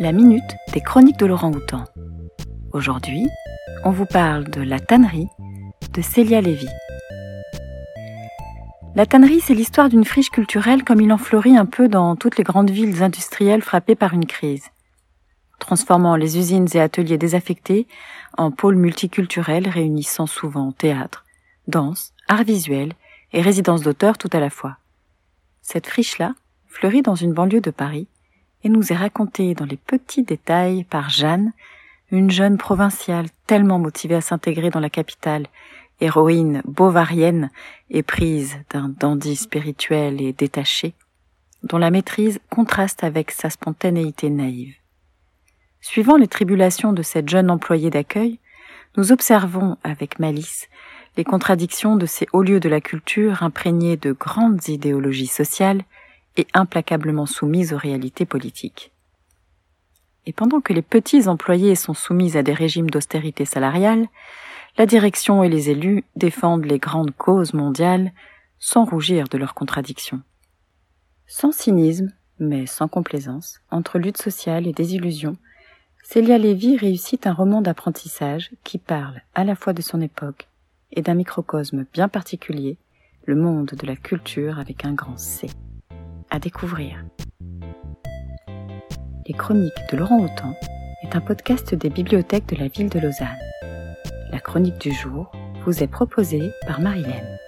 la minute des chroniques de Laurent Houtan. Aujourd'hui, on vous parle de La tannerie de Célia Lévy. La tannerie, c'est l'histoire d'une friche culturelle comme il en fleurit un peu dans toutes les grandes villes industrielles frappées par une crise, transformant les usines et ateliers désaffectés en pôles multiculturels réunissant souvent théâtre, danse, art visuel et résidence d'auteur tout à la fois. Cette friche-là fleurit dans une banlieue de Paris et nous est racontée dans les petits détails par Jeanne, une jeune provinciale tellement motivée à s'intégrer dans la capitale, héroïne bovarienne et prise d'un dandy spirituel et détaché, dont la maîtrise contraste avec sa spontanéité naïve. Suivant les tribulations de cette jeune employée d'accueil, nous observons avec malice les contradictions de ces hauts lieux de la culture imprégnés de grandes idéologies sociales et implacablement soumises aux réalités politiques. Et pendant que les petits employés sont soumis à des régimes d'austérité salariale, la direction et les élus défendent les grandes causes mondiales sans rougir de leurs contradictions. Sans cynisme, mais sans complaisance, entre lutte sociale et désillusion, Célia Lévy réussit un roman d'apprentissage qui parle à la fois de son époque et d'un microcosme bien particulier, le monde de la culture avec un grand C. Découvrir. Les Chroniques de Laurent Houtan est un podcast des bibliothèques de la ville de Lausanne. La chronique du jour vous est proposée par Marilène.